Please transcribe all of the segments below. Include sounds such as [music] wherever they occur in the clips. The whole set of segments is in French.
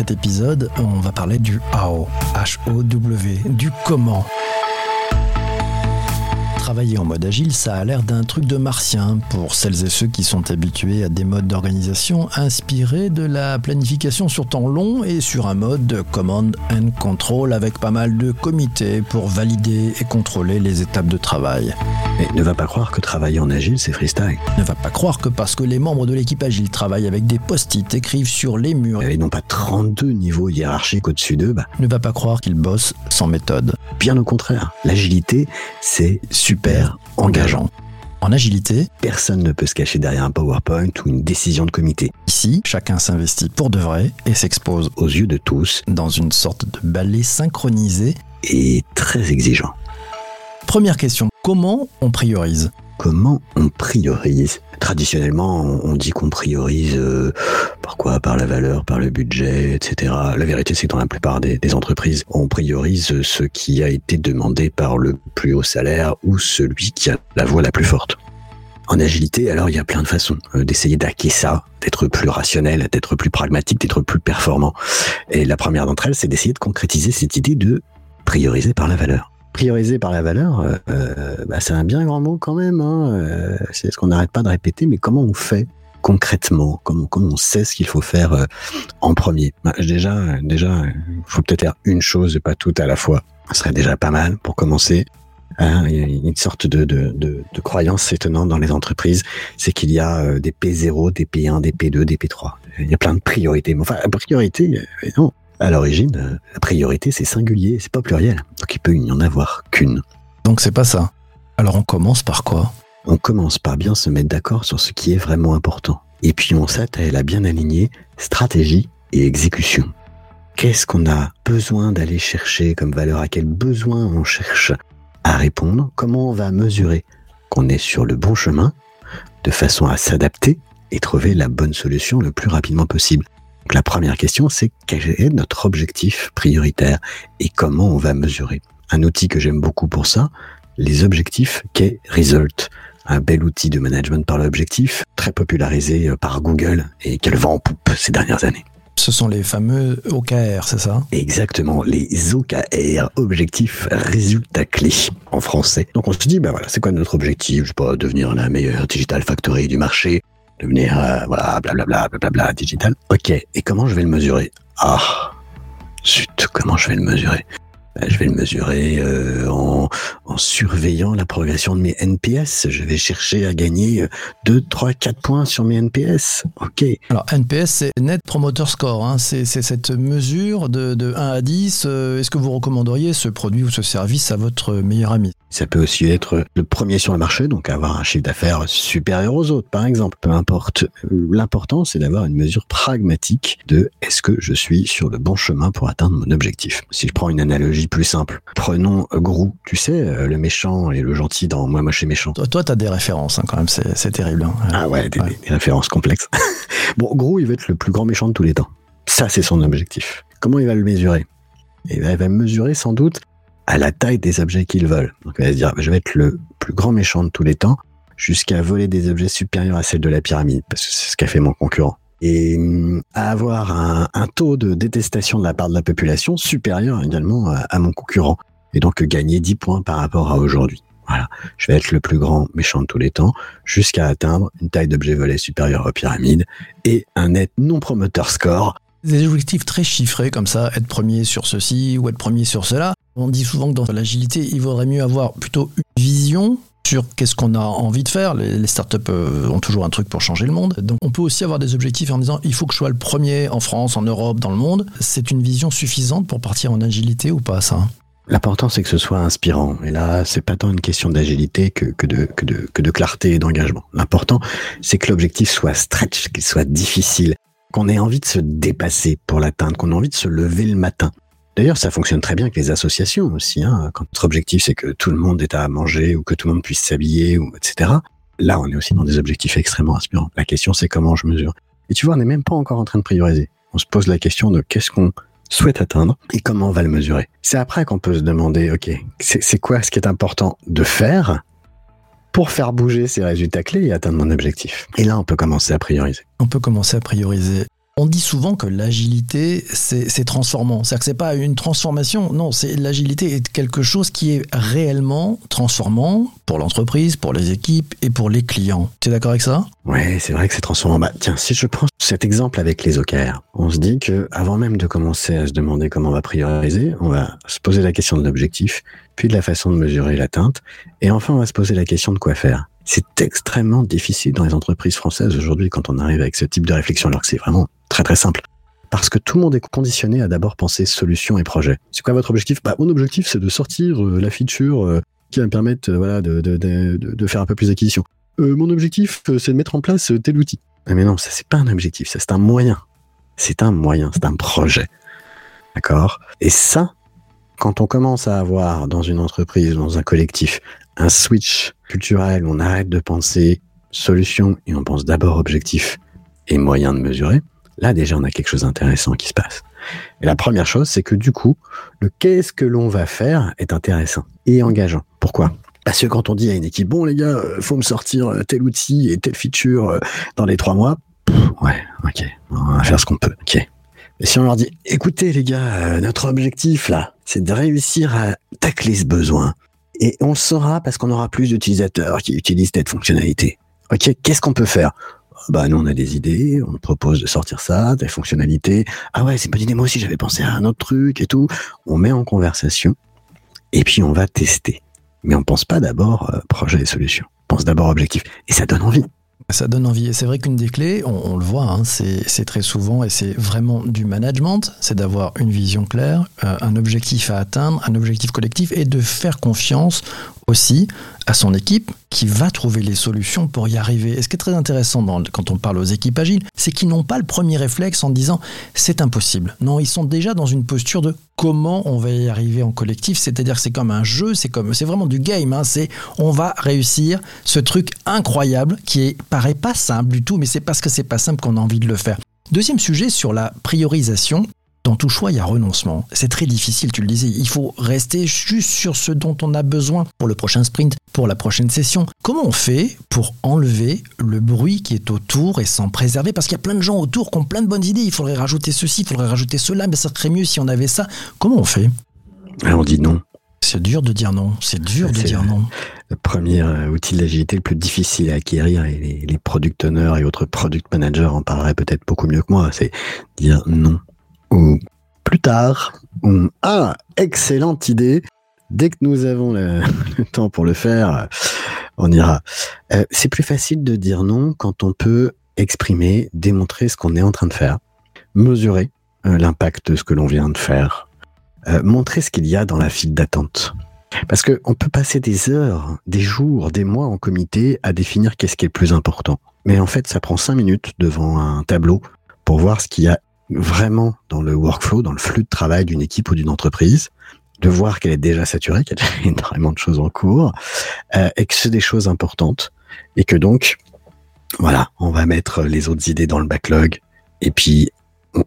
cet épisode, on va parler du how, H-O-W, du comment travailler en mode agile, ça a l'air d'un truc de martien pour celles et ceux qui sont habitués à des modes d'organisation inspirés de la planification sur temps long et sur un mode de command and control avec pas mal de comités pour valider et contrôler les étapes de travail. Mais ne va pas croire que travailler en agile, c'est freestyle. Ne va pas croire que parce que les membres de l'équipe agile travaillent avec des post-it, écrivent sur les murs et n'ont pas 32 niveaux hiérarchiques au-dessus d'eux, bah, ne va pas croire qu'ils bossent sans méthode. Bien au contraire, l'agilité, c'est super engageant. En agilité, Personne ne peut se cacher derrière un PowerPoint ou une décision de comité. ici, chacun s'investit pour de vrai et s'expose Aux yeux de tous, dans une sorte de ballet synchronisé. et très exigeant. Première question, comment on priorise? Comment on priorise? Traditionnellement, on dit qu'on priorise euh, par quoi? Par la valeur, par le budget, etc. La vérité, c'est que dans la plupart des, des entreprises, on priorise ce qui a été demandé par le plus haut salaire ou celui qui a la voix la plus forte. En agilité, alors, il y a plein de façons euh, d'essayer d'hacker ça, d'être plus rationnel, d'être plus pragmatique, d'être plus performant. Et la première d'entre elles, c'est d'essayer de concrétiser cette idée de prioriser par la valeur. Prioriser par la valeur, euh, euh, bah, c'est un bien grand mot quand même. Hein, euh, c'est ce qu'on n'arrête pas de répéter, mais comment on fait concrètement? Comment, comment on sait ce qu'il faut faire en premier? Bah, Déjà, déjà, faut peut-être faire une chose, et pas tout à la fois. Ce serait déjà pas mal pour commencer. Hein, il y a une sorte de, de, de, croyance étonnante dans les entreprises, c'est qu'il y a des P0, des P1, des P2, des P3. Il y a plein de priorités. Enfin, priorité, non. À l'origine, euh, la priorité, c'est singulier, c'est pas pluriel. Donc il peut n'y en avoir qu'une. Donc c'est pas ça. Alors on commence par quoi? On commence par bien se mettre d'accord sur ce qui est vraiment important. Et puis on s'attelle à bien aligner stratégie et exécution. Qu'est-ce qu'on a besoin d'aller chercher comme valeur? À quel besoin on cherche à répondre? Comment on va mesurer qu'on est sur le bon chemin de façon à s'adapter et trouver la bonne solution le plus rapidement possible? Donc la première question, c'est quel est notre objectif prioritaire et comment on va mesurer? Un outil que j'aime beaucoup pour ça, les objectifs qu'est Result? Un bel outil de management par l'objectif, très popularisé euh, par Google et qu'elle vend en poupe ces dernières années. Ce sont les fameux OKR, c'est ça? Exactement, les OKR, objectifs résultats clés en français. Donc on se dit, ben voilà, c'est quoi notre objectif? Je sais pas, devenir la meilleure digital factory du marché, devenir, euh, voilà, blablabla, blablabla, digital. Ok, et comment je vais le mesurer? Ah, zut, comment je vais le mesurer? Je vais le mesurer euh, en, en surveillant la progression de mes NPS. Je vais chercher à gagner euh, 2, 3, 4 points sur mes NPS. Ok, Alors NPS, c'est Net Promoter Score. hein. C'est cette mesure de, de 1 à 10. euh, Est-ce que vous recommanderiez ce produit ou ce service à votre meilleur ami? Ça peut aussi être le premier sur le marché, donc avoir un chiffre d'affaires supérieur aux autres, par exemple. Peu importe. L'important, c'est d'avoir une mesure pragmatique de est-ce que je suis sur le bon chemin pour atteindre mon objectif? Si je prends une analogie plus simple, prenons Gru, tu sais, euh, le méchant et le gentil dans Moi, moche et méchant. Toi, t'as des références hein, quand même. C'est terrible. hein. Ah ouais, des, Ouais. des- des références complexes. [laughs] bon, Gru, il va être le plus grand méchant de tous les temps. Ça, c'est son objectif. Comment il va le mesurer? Eh ben, Il va mesurer sans doute à la taille des objets qu'il vole. Donc il va se dire, je vais être le plus grand méchant de tous les temps, jusqu'à voler des objets supérieurs à celle de la pyramide, parce que c'est ce qu'a fait mon concurrent. Et à avoir un, taux de détestation de la part de la population supérieur également à, à mon concurrent. Et donc gagner 10 points par rapport à aujourd'hui. Voilà. Je vais être le plus grand méchant de tous les temps, jusqu'à atteindre une taille d'objet volé supérieure aux pyramides et un net non promoteur score. Des objectifs très chiffrés comme ça, être premier sur ceci ou être premier sur cela. On dit souvent que dans l'agilité, il vaudrait mieux avoir plutôt une vision sur qu'est-ce qu'on a envie de faire. Les, startups euh, ont toujours un truc pour changer le monde. Donc on peut aussi avoir des objectifs en disant il faut que je sois le premier en France, en Europe, dans le monde. C'est une vision suffisante pour partir en agilité ou pas ça? L'important, c'est que ce soit inspirant. Et là, c'est pas tant une question d'agilité que, que, de, que, de, que de clarté et d'engagement. L'important, c'est que l'objectif soit stretch, qu'il soit difficile, qu'on ait envie de se dépasser pour l'atteindre, qu'on ait envie de se lever le matin. D'ailleurs, ça fonctionne très bien avec les associations aussi. Hein. Quand notre objectif, c'est que tout le monde ait à manger ou que tout le monde puisse s'habiller, ou etc. Là, on est aussi dans des objectifs extrêmement inspirants. La question, c'est comment je mesure. Et tu vois, on n'est même pas encore en train de prioriser. On se pose la question de qu'est-ce qu'on souhaite atteindre et comment on va le mesurer. C'est après qu'on peut se demander, OK, c'est quoi ce qui est important de faire pour faire bouger ces résultats clés et atteindre mon objectif? Et là, on peut commencer à prioriser. On peut commencer à prioriser. On dit souvent que l'agilité, c'est transformant. C'est-à-dire que c'est pas une transformation, non, c'est l'agilité est quelque chose qui est réellement transformant pour l'entreprise, pour les équipes et pour les clients. Tu es d'accord avec ça? Ouais, c'est vrai que c'est transformant. Bah, tiens, si je prends cet exemple avec les OKR, on se dit que avant même de commencer à se demander comment on va prioriser, on va se poser la question de l'objectif, puis de la façon de mesurer l'atteinte, et enfin on va se poser la question de quoi faire. C'est extrêmement difficile dans les entreprises françaises aujourd'hui quand on arrive avec ce type de réflexion, alors que c'est vraiment très très simple. Parce que tout le monde est conditionné à d'abord penser solution et projet. C'est quoi votre objectif? Bah, Mon objectif, c'est de sortir euh, la feature euh, qui va me permettre euh, voilà, de, de, de, de, faire un peu plus d'acquisition. mon objectif, c'est de mettre en place tel outil. Ah, mais non, ça c'est pas un objectif, ça c'est un moyen. C'est un moyen, c'est un projet. D'accord? Et ça, quand on commence à avoir dans une entreprise, dans un collectif, un switch culturel, on arrête de penser solution et on pense d'abord objectif et moyen de mesurer, là déjà on a quelque chose d'intéressant qui se passe. Et la première chose, c'est que du coup, le qu'est-ce que l'on va faire est intéressant et engageant. Pourquoi? Parce que quand on dit à une équipe, bon les gars, euh, faut me sortir euh, tel outil et telle feature euh, dans les trois mois, ouais, ok, on va faire ce qu'on peut, ok. Mais si on leur dit, écoutez les gars, notre objectif là, c'est de réussir à tacler ce besoin, et on le saura parce qu'on aura plus d'utilisateurs qui utilisent cette fonctionnalité. Ok, qu'est-ce qu'on peut faire? Bah nous on a des idées, on propose de sortir ça, des fonctionnalités. Ah ouais, c'est une bonne idée, moi aussi j'avais pensé à un autre truc et tout. On met en conversation et puis on va tester. Mais on pense pas d'abord euh, projet et solution. On pense d'abord objectif. Et ça donne envie. Ça donne envie. Et c'est vrai qu'une des clés, on, le voit, hein, c'est très souvent, et c'est vraiment du management, c'est d'avoir une vision claire, euh, un objectif à atteindre, un objectif collectif, et de faire confiance aussi à son équipe qui va trouver les solutions pour y arriver. Et ce qui est très intéressant quand on parle aux équipes agiles, c'est qu'ils n'ont pas le premier réflexe en disant c'est impossible. Non, ils sont déjà dans une posture de comment on va y arriver en collectif. C'est-à-dire c'est comme un jeu, c'est comme c'est vraiment du game. Hein. c'est on va réussir ce truc incroyable qui paraît pas simple du tout, mais c'est parce que c'est pas simple qu'on a envie de le faire. Deuxième sujet sur la priorisation. Dans tout choix, il y a renoncement. C'est très difficile, tu le disais. Il faut rester juste sur ce dont on a besoin pour le prochain sprint, pour la prochaine session. Comment on fait pour enlever le bruit qui est autour et s'en préserver? Parce qu'il y a plein de gens autour qui ont plein de bonnes idées. Il faudrait rajouter ceci, il faudrait rajouter cela, mais ça serait mieux si on avait ça. Comment on fait? On dit non. C'est dur de dire non. C'est dur de dire non. Le premier euh, outil de l'agilité le plus difficile à acquérir, et les, les product owners et autres product managers en parleraient peut-être beaucoup mieux que moi, c'est dire non ou plus tard, ah, excellente idée. Dès que nous avons [laughs] le, temps pour le faire, on ira. Euh, c'est plus facile de dire non quand on peut exprimer, démontrer ce qu'on est en train de faire, mesurer euh, l'impact de ce que l'on vient de faire, euh, montrer ce qu'il y a dans la file d'attente. Parce que on peut passer des heures, des jours, des mois en comité à définir qu'est-ce qui est le plus important. Mais en fait, ça prend cinq minutes devant un tableau pour voir ce qu'il y a vraiment dans le workflow, dans le flux de travail d'une équipe ou d'une entreprise, de voir qu'elle est déjà saturée, qu'il y a [laughs] énormément de choses en cours, euh, et que c'est des choses importantes, et que donc, voilà, on va mettre les autres idées dans le backlog, et puis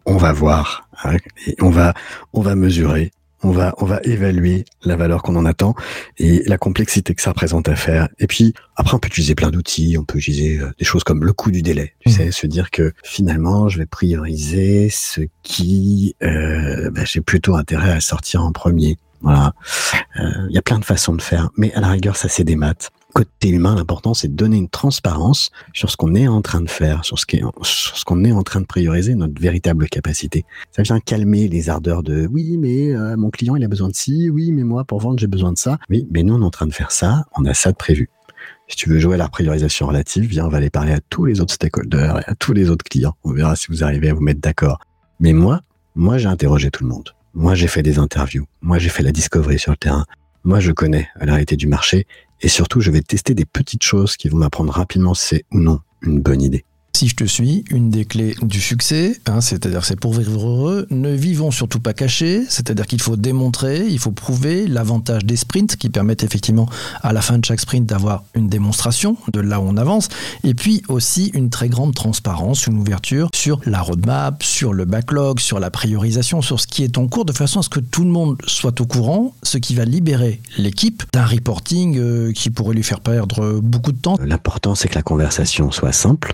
on, va voir, hein, et on va, on va mesurer, on va, on va évaluer la valeur qu'on en attend et la complexité que ça représente à faire. Et puis, après, on peut utiliser plein d'outils. On peut utiliser euh, des choses comme le coût du délai. Tu mmh. sais, se dire que finalement, je vais prioriser ce qui, euh, bah, j'ai plutôt intérêt à sortir en premier. Voilà. Euh, il y a plein de façons de faire, mais à la rigueur, ça c'est des maths côté humain, l'important, c'est de donner une transparence sur ce qu'on est en train de faire, sur ce qu'on est, en train de prioriser, notre véritable capacité. Ça vient calmer les ardeurs de oui, mais euh, mon client, il a besoin de ci, oui, mais moi, pour vendre, j'ai besoin de ça. Oui, mais nous, on est en train de faire ça, on a ça de prévu. Si tu veux jouer à la priorisation relative, viens, on va aller parler à tous les autres stakeholders et à tous les autres clients. On verra si vous arrivez à vous mettre d'accord. Mais moi, moi, j'ai interrogé tout le monde. Moi, j'ai fait des interviews. Moi, j'ai fait la discovery sur le terrain. Moi, je connais la réalité du marché et surtout, je vais tester des petites choses qui vont m'apprendre rapidement si c'est ou non une bonne idée. Si je te suis, une des clés du succès, hein, c'est-à-dire c'est pour vivre heureux, ne vivons surtout pas cachés, c'est-à-dire qu'il faut démontrer, il faut prouver l'avantage des sprints qui permettent effectivement à la fin de chaque sprint d'avoir une démonstration de là où on avance, et puis aussi une très grande transparence, une ouverture sur la roadmap, sur le backlog, sur la priorisation, sur ce qui est en cours, de façon à ce que tout le monde soit au courant, ce qui va libérer l'équipe d'un reporting euh, qui pourrait lui faire perdre beaucoup de temps. L'important c'est que la conversation soit simple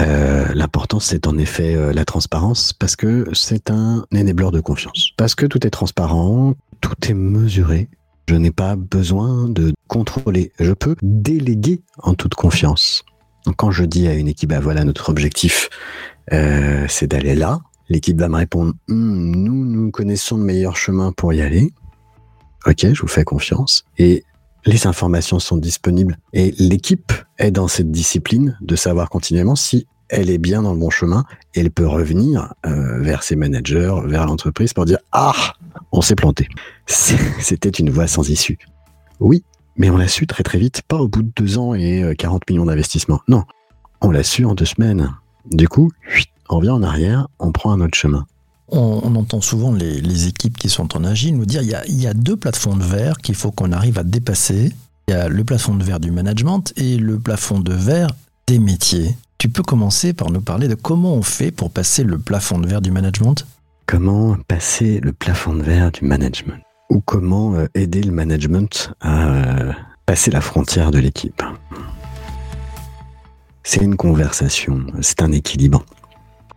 Euh, L'important, c'est en effet euh, la transparence parce que c'est un enabler de confiance. Parce que tout est transparent, tout est mesuré. Je n'ai pas besoin de contrôler. Je peux déléguer en toute confiance. Donc, quand je dis à une équipe, bah, voilà, notre objectif, euh, c'est d'aller là, l'équipe va me répondre, Hum, nous, nous connaissons le meilleur chemin pour y aller. Ok, je vous fais confiance. Et les informations sont disponibles et l'équipe est dans cette discipline de savoir continuellement si elle est bien dans le bon chemin et elle peut revenir euh, vers ses managers, vers l'entreprise pour dire ah on s'est planté. [laughs] C'était une voie sans issue. Oui, mais on l'a su très très vite, pas au bout de deux ans et 40 euh, millions d'investissements. Non, on l'a su en deux semaines. Du coup, on revient en arrière, on prend un autre chemin. On, entend souvent les, équipes qui sont en agile nous dire il y a, il y a deux plafonds de verre qu'il faut qu'on arrive à dépasser. Il y a le plafond de verre du management et le plafond de verre des métiers. Tu peux commencer par nous parler de comment on fait pour passer le plafond de verre du management? Comment passer le plafond de verre du management? Ou comment euh, aider le management à euh, passer la frontière de l'équipe? C'est une conversation, c'est un équilibre.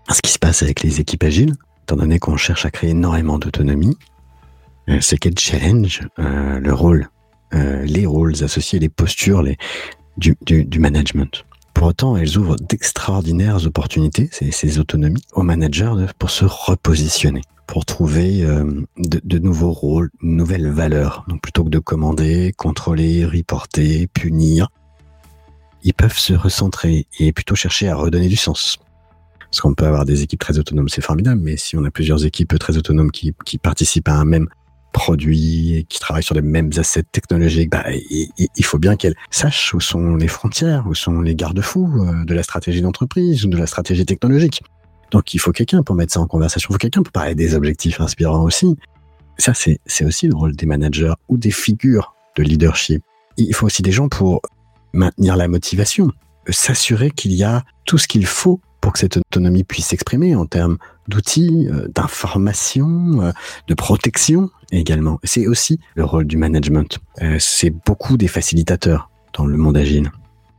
Ce qui se passe avec les équipes agiles, étant donné qu'on cherche à créer énormément d'autonomie, euh, c'est qu'elles challenge euh, le rôle, euh, les rôles associés, les postures du, management. Pour autant, elles ouvrent d'extraordinaires opportunités, ces, ces, autonomies, aux managers pour se repositionner, pour trouver de, de, nouveaux rôles, de nouvelles valeurs. Donc plutôt que de commander, contrôler, reporter, punir, ils peuvent se recentrer et plutôt chercher à redonner du sens, parce qu'on peut avoir des équipes très autonomes, c'est formidable, mais si on a plusieurs équipes très autonomes qui, participent à un même produit et qui travaillent sur les mêmes assets technologiques, bah, il, faut bien qu'elles sachent où sont les frontières, où sont les garde-fous euh, de la stratégie d'entreprise ou de la stratégie technologique. Donc il faut quelqu'un pour mettre ça en conversation, il faut quelqu'un pour parler des objectifs inspirants aussi. Ça, c'est aussi le rôle des managers ou des figures de leadership. Il faut aussi des gens pour maintenir la motivation, s'assurer qu'il y a tout ce qu'il faut pour que cette autonomie puisse s'exprimer en termes d'outils, euh, d'information, euh, de protection également. C'est aussi le rôle du management. Euh, c'est beaucoup des facilitateurs dans le monde agile.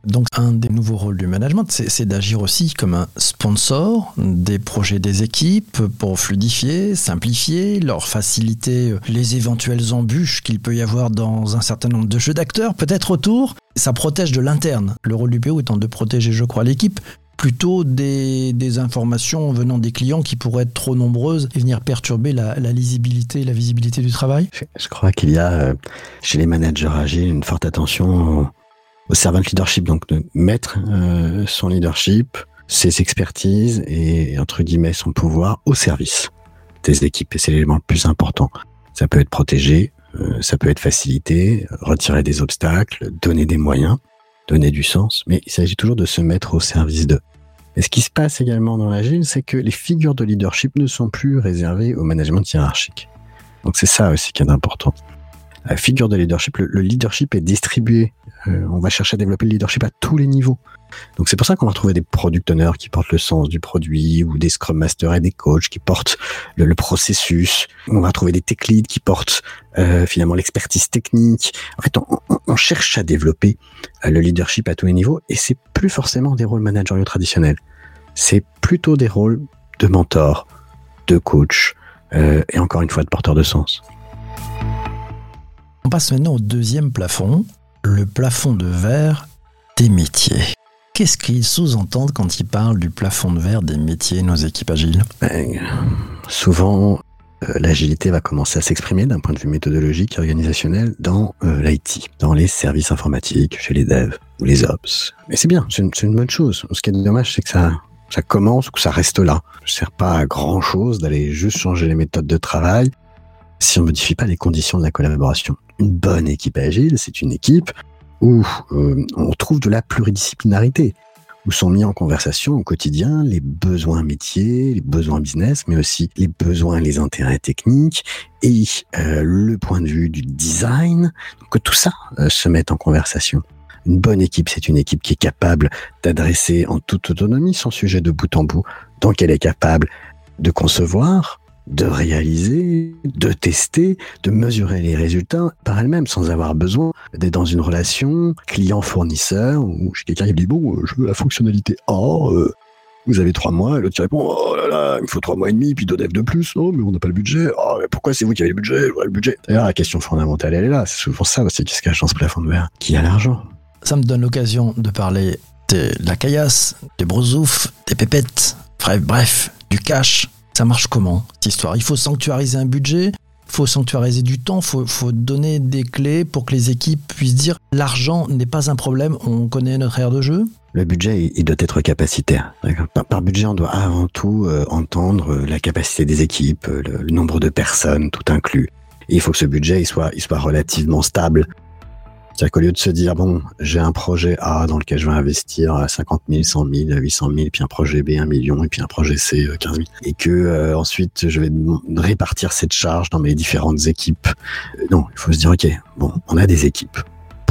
Donc un des nouveaux rôles du management, c'est d'agir aussi comme un sponsor des projets des équipes pour fluidifier, simplifier, leur faciliter les éventuelles embûches qu'il peut y avoir dans un certain nombre de jeux d'acteurs, peut-être autour. Ça protège de l'interne. Le rôle du PO étant de protéger, je crois, l'équipe, plutôt des, informations venant des clients qui pourraient être trop nombreuses et venir perturber la, lisibilité et la visibilité du travail Je crois qu'il y a euh, chez les managers agiles une forte attention au, servant leadership, donc de mettre euh, son leadership, ses expertises et entre guillemets son pouvoir au service des équipes. Et c'est l'élément le plus important. Ça peut être protégé, euh, ça peut être facilité, retirer des obstacles, donner des moyens donner du sens, mais il s'agit toujours de se mettre au service d'eux. Et ce qui se passe également dans l'agile, c'est que les figures de leadership ne sont plus réservées au management hiérarchique. Donc c'est ça aussi qui est important. Figure de leadership, le, leadership est distribué. Euh, on va chercher à développer le leadership à tous les niveaux. Donc c'est pour ça qu'on va retrouver des product owners qui portent le sens du produit ou des scrum masters et des coachs qui portent le, processus. On va trouver des tech leads qui portent euh, finalement l'expertise technique. En fait, on, cherche à développer euh, le leadership à tous les niveaux et c'est plus forcément des rôles managériaux traditionnels. C'est plutôt des rôles de mentor, de coach et encore une fois de porteur de sens. On passe maintenant au deuxième plafond, le plafond de verre des métiers. Qu'est-ce qu'ils sous-entendent quand ils parlent du plafond de verre des métiers, nos équipes agiles? Ben, Souvent, euh, l'agilité va commencer à s'exprimer d'un point de vue méthodologique et organisationnel dans euh, l'IT, dans les services informatiques, chez les devs ou les ops. Et c'est bien, c'est une, bonne chose. Ce qui est dommage, c'est que ça, ça commence ou que ça reste là. Ça ne sert pas à grand chose d'aller juste changer les méthodes de travail si on modifie pas les conditions de la collaboration. Une bonne équipe agile, c'est une équipe où euh, on trouve de la pluridisciplinarité, où sont mis en conversation au quotidien les besoins métiers, les besoins business, mais aussi les besoins et les intérêts techniques et euh, le point de vue du design, que tout ça euh, se mette en conversation. Une bonne équipe, c'est une équipe qui est capable d'adresser en toute autonomie son sujet de bout en bout, donc elle est capable de concevoir, de réaliser, de tester, de mesurer les résultats par elle-même sans avoir besoin d'être dans une relation client-fournisseur où quelqu'un qui dit bon, je veux la fonctionnalité A, euh, vous avez trois mois, l'autre répond, oh là là, il me faut trois mois et demi, puis deux devs de plus, non, mais on n'a pas le budget, oh, mais pourquoi c'est vous qui avez le budget, le budget. D'ailleurs, la question fondamentale, elle est là, c'est souvent ça aussi qui se cache dans ce plafond de verre? Qui a l'argent? Ça me donne l'occasion de parler de la caillasse, des brosoufs, des pépettes, bref, bref, du cash. Ça marche comment, cette histoire? Il faut sanctuariser un budget, faut sanctuariser du temps, faut, faut donner des clés pour que les équipes puissent dire l'argent n'est pas un problème, on connaît notre aire de jeu. Le budget, il doit être capacitaire. Par, budget, on doit avant tout euh, entendre euh, la capacité des équipes, euh, le, nombre de personnes, tout inclus. Et il faut que ce budget, il soit, il soit relativement stable. C'est-à-dire qu'au lieu de se dire, bon, j'ai un projet A dans lequel je vais investir 50 000, 100 000, 800 000, puis un projet B, 1 million, et puis un projet C, 15 000, et que ensuite je vais répartir cette charge dans mes différentes équipes. non, il faut se dire, ok, bon, on a des équipes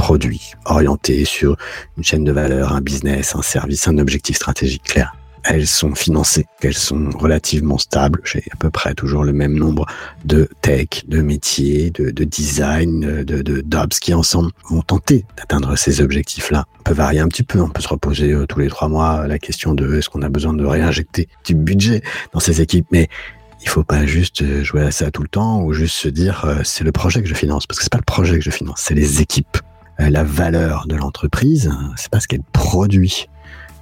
produit orienté sur une chaîne de valeur, un business, un service, un objectif stratégique clair. Elles sont financées, elles sont relativement stables. J'ai à peu près toujours le même nombre de tech, de métiers, de, design, de, de d'ops qui ensemble vont tenter d'atteindre ces objectifs-là. On peut varier un petit peu, on peut se reposer euh, tous les trois mois la question de est-ce qu'on a besoin de réinjecter du budget dans ces équipes, mais il faut pas juste euh, jouer à ça tout le temps ou juste se dire euh, c'est le projet que je finance parce que c'est pas le projet que je finance, c'est les équipes. Euh, la valeur de l'entreprise, c'est pas ce qu'elle produit,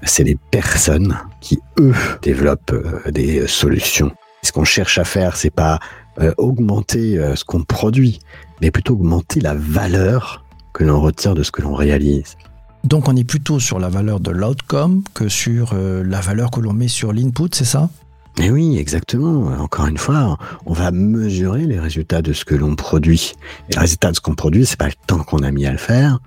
c'est les personnes qui eux développent euh, des solutions. Ce qu'on cherche à faire, c'est pas euh, augmenter ce qu'on produit, mais plutôt augmenter la valeur que l'on retire de ce que l'on réalise. Donc on est plutôt sur la valeur de l'outcome que sur la valeur que l'on met sur l'input, c'est ça? Mais oui, exactement. Encore une fois, on va mesurer les résultats de ce que l'on produit. Et le résultat de ce qu'on produit, c'est pas le temps qu'on a mis à le faire,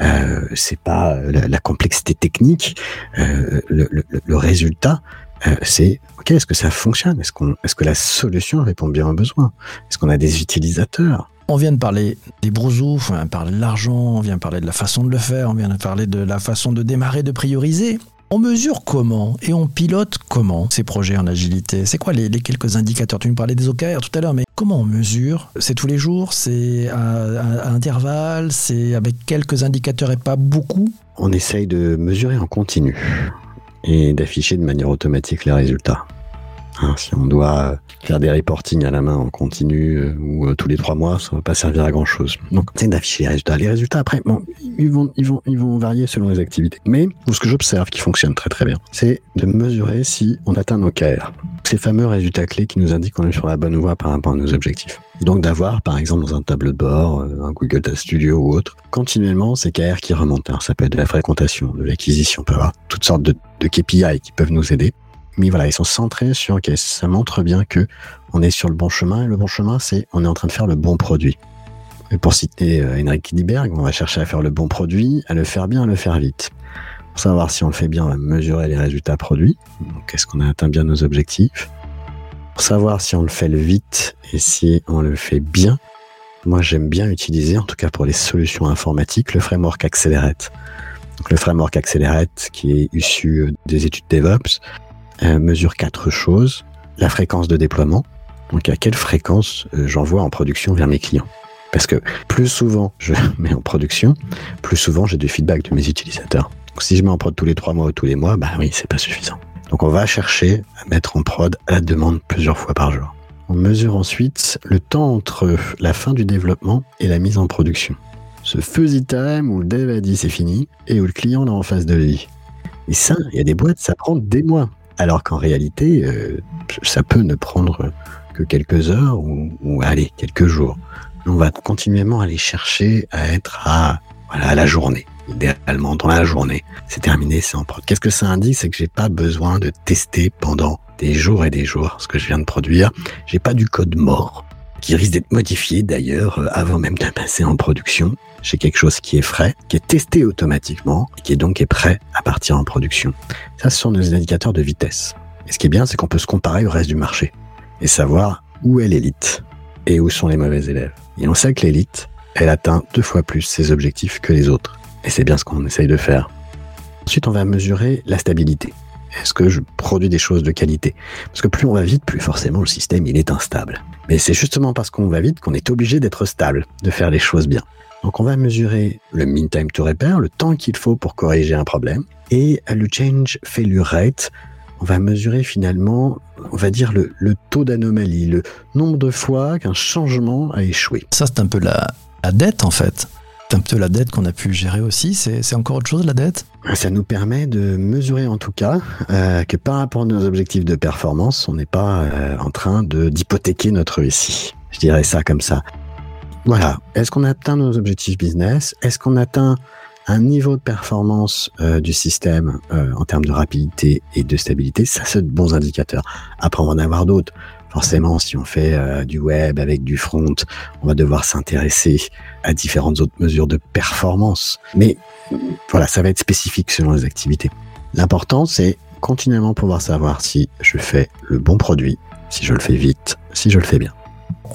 euh, c'est pas la, complexité technique. Euh, le, résultat, euh, c'est ok, est-ce que ça fonctionne? Est-ce qu'on, est-ce que la solution répond bien aux besoins? Est-ce qu'on a des utilisateurs? On vient de parler des brousoufs, on vient de parler de l'argent, on vient de parler de la façon de le faire, on vient de parler de la façon de démarrer, de prioriser. On mesure comment et on pilote comment ces projets en agilité? C'est quoi les, quelques indicateurs? Tu me parlais des OKR tout à l'heure, mais comment on mesure? C'est tous les jours? C'est à, intervalles? C'est avec quelques indicateurs et pas beaucoup? On essaye de mesurer en continu et d'afficher de manière automatique les résultats. Hein, si on doit faire des reporting à la main en continu euh, ou euh, tous les trois mois, ça ne va pas servir à grand chose. Donc, c'est d'afficher les résultats. Les résultats, après, ils vont, varier selon les activités. Mais ce que j'observe qui fonctionne très très bien, c'est de mesurer si on atteint nos KR. Ces fameux résultats clés qui nous indiquent qu'on est sur la bonne voie par rapport à nos objectifs. Donc d'avoir, par exemple, dans un tableau de bord, euh, un Google Data Studio ou autre, continuellement ces KR qui remontent. Ça peut être de la fréquentation, de l'acquisition, on peut avoir toutes sortes de KPI qui peuvent nous aider mais voilà, ils sont centrés sur, ok, ça montre bien que on est sur le bon chemin, et le bon chemin, c'est on est en train de faire le bon produit. Et pour citer euh, Henrik Kidberg, on va chercher à faire le bon produit, à le faire bien, à le faire vite. Pour savoir si on le fait bien, on va mesurer les résultats produits. Donc, est-ce qu'on a atteint bien nos objectifs? Pour savoir si on le fait vite et si on le fait bien, moi, j'aime bien utiliser, en tout cas pour les solutions informatiques, le framework Accelerate. Donc, le framework Accelerate, qui est issu des études DevOps, euh, mesure quatre choses. La fréquence de déploiement, donc à quelle fréquence euh, j'envoie en production vers mes clients. Parce que plus souvent je [laughs] mets en production, plus souvent j'ai du feedback de mes utilisateurs. Donc si je mets en prod tous les trois mois ou tous les mois, bah oui, c'est pas suffisant. Donc on va chercher à mettre en prod à la demande plusieurs fois par jour. On mesure ensuite le temps entre la fin du développement et la mise en production. Ce fuzzy time où le dev a dit c'est fini et où le client est en face de lui. Et ça, il y a des boîtes, ça prend des mois alors qu'en réalité, euh, ça peut ne prendre que quelques heures ou, aller quelques jours. On va continuellement aller chercher à être à, voilà, la journée, idéalement dans la journée. C'est terminé, c'est en prod. Qu'est-ce que ça indique? C'est que j'ai pas besoin de tester pendant des jours et des jours ce que je viens de produire. J'ai pas du code mort qui risque d'être modifié d'ailleurs euh, avant même de passer en production. J'ai quelque chose qui est frais, qui est testé automatiquement et qui est donc est prêt à partir en production. Ça, ce sont nos indicateurs de vitesse. Et ce qui est bien, c'est qu'on peut se comparer au reste du marché et savoir où est l'élite et où sont les mauvais élèves. Et on sait que l'élite, elle atteint deux fois plus ses objectifs que les autres. Et c'est bien ce qu'on essaye de faire. Ensuite, on va mesurer la stabilité. Est-ce que je produis des choses de qualité? Parce que plus on va vite, plus forcément le système il est instable. Mais c'est justement parce qu'on va vite qu'on est obligé d'être stable, de faire les choses bien. Donc on va mesurer le mean time to repair, le temps qu'il faut pour corriger un problème, et le change failure rate, on va mesurer finalement, on va dire, le, le taux d'anomalie, le nombre de fois qu'un changement a échoué. Ça, c'est un peu la, la dette, en fait. C'est un peu la dette qu'on a pu gérer aussi. C'est encore autre chose, la dette? Ça nous permet de mesurer, en tout cas, euh, que par rapport à nos objectifs de performance, on n'est pas euh, en train de d'hypothéquer notre récit. Je dirais ça comme ça. Voilà. Est-ce qu'on atteint nos objectifs business? Est-ce qu'on atteint un niveau de performance euh, du système euh, en termes de rapidité et de stabilité, ça c'est de bons indicateurs. Après, on va en avoir d'autres. Forcément, si on fait euh, du web avec du front, on va devoir s'intéresser à différentes autres mesures de performance. Mais voilà, ça va être spécifique selon les activités. L'important, c'est continuellement pouvoir savoir si je fais le bon produit, si je le fais vite, si je le fais bien.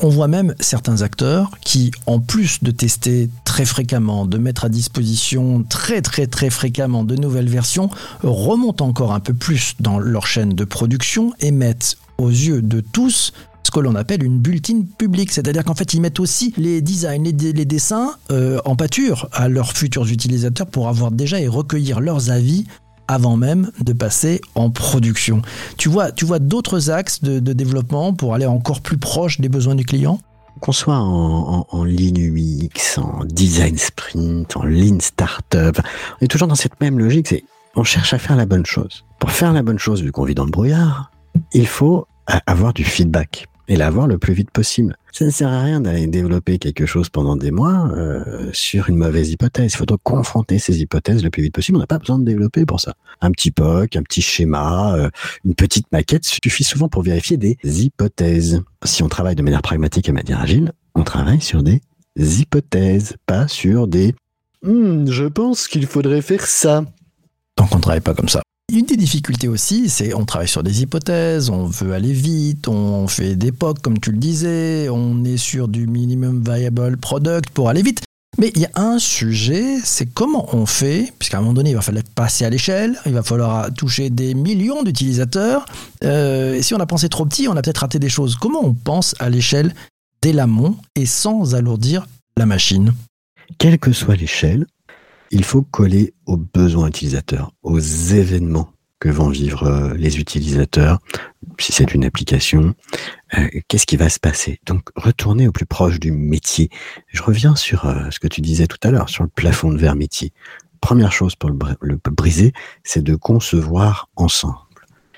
On voit même certains acteurs qui, en plus de tester très fréquemment, de mettre à disposition très très très fréquemment de nouvelles versions, remontent encore un peu plus dans leur chaîne de production et mettent aux yeux de tous ce que l'on appelle une bulletine publique. C'est-à-dire qu'en fait, ils mettent aussi les designs, les, les dessins euh, en pâture à leurs futurs utilisateurs pour avoir déjà et recueillir leurs avis avant même de passer en production. Tu vois, tu vois d'autres axes de, développement pour aller encore plus proche des besoins du client? Qu'on soit en, en, en en design sprint, en lean startup, on est toujours dans cette même logique, c'est on cherche à faire la bonne chose. Pour faire la bonne chose, vu qu'on vit dans le brouillard, il faut avoir du feedback et l'avoir le plus vite possible. Ça ne sert à rien d'aller développer quelque chose pendant des mois euh, sur une mauvaise hypothèse. Il faut donc confronter ces hypothèses le plus vite possible. On n'a pas besoin de développer pour ça. Un petit POC, un petit schéma, euh, une petite maquette suffit souvent pour vérifier des hypothèses. Si on travaille de manière pragmatique et manière agile, on travaille sur des hypothèses, pas sur des hm, je pense qu'il faudrait faire ça. Tant qu'on ne travaille pas comme ça. Une des difficultés aussi, c'est on travaille sur des hypothèses, on veut aller vite, on fait des POC comme tu le disais, on est sur du minimum viable product pour aller vite. Mais il y a un sujet, c'est comment on fait, puisqu'à un moment donné, il va falloir passer à l'échelle, il va falloir toucher des millions d'utilisateurs. Euh, et si on a pensé trop petit, on a peut-être raté des choses. Comment on pense à l'échelle dès l'amont et sans alourdir la machine? Quelle que soit l'échelle, il faut coller aux besoins utilisateurs, aux événements que vont vivre euh, les utilisateurs. Si c'est une application, euh, qu'est-ce qui va se passer? Donc, retourner au plus proche du métier. Je reviens sur euh, ce que tu disais tout à l'heure, sur le plafond de verre métier. Première chose pour le, le briser, c'est de concevoir ensemble.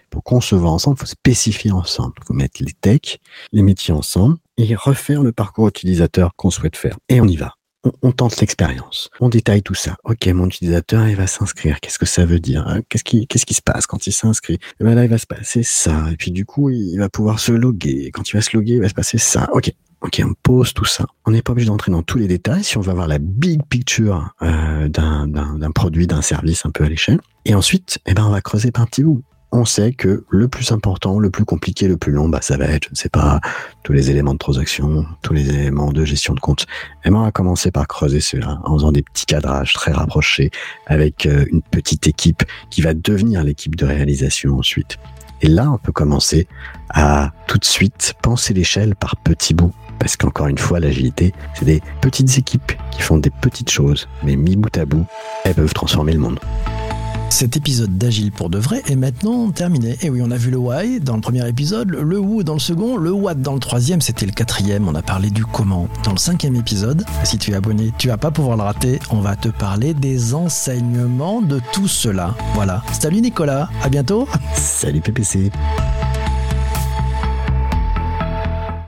Pour concevoir ensemble, il faut spécifier ensemble. Il faut mettre les techs, les métiers ensemble et refaire le parcours utilisateur qu'on souhaite faire. Et on y va on, tente l'expérience, on détaille tout ça. Ok, mon utilisateur, il va s'inscrire. Qu'est-ce que ça veut dire hein? Qu'est-ce qui, qu'est-ce qui se passe quand il s'inscrit? Et ben là, il va se passer ça. Et puis du coup, il va pouvoir se loguer. Quand il va se loguer, il va se passer ça. Ok, Ok, on pose tout ça. On n'est pas obligé d'entrer dans tous les détails si on veut avoir la big picture euh, d'un produit, d'un service un peu à l'échelle. Et ensuite, eh ben, on va creuser par petits bouts on sait que le plus important, le plus compliqué, le plus long, bah, ça va être, je ne sais pas, tous les éléments de transaction, tous les éléments de gestion de compte. Et on va commencer par creuser cela en faisant des petits cadrages très rapprochés avec euh, une petite équipe qui va devenir l'équipe de réalisation ensuite. Et là, on peut commencer à tout de suite penser l'échelle par petits bouts. Parce qu'encore une fois, l'agilité, c'est des petites équipes qui font des petites choses, mais mis bout à bout, elles peuvent transformer le monde. Cet épisode d'Agile pour de vrai est maintenant terminé. Et oui, on a vu le why dans le premier épisode, le who dans le second, le what dans le troisième, c'était le quatrième. On a parlé du comment dans le cinquième épisode. Si tu es abonné, tu vas pas pouvoir le rater. On va te parler des enseignements de tout cela. Voilà. Salut Nicolas, à bientôt. Salut PPC.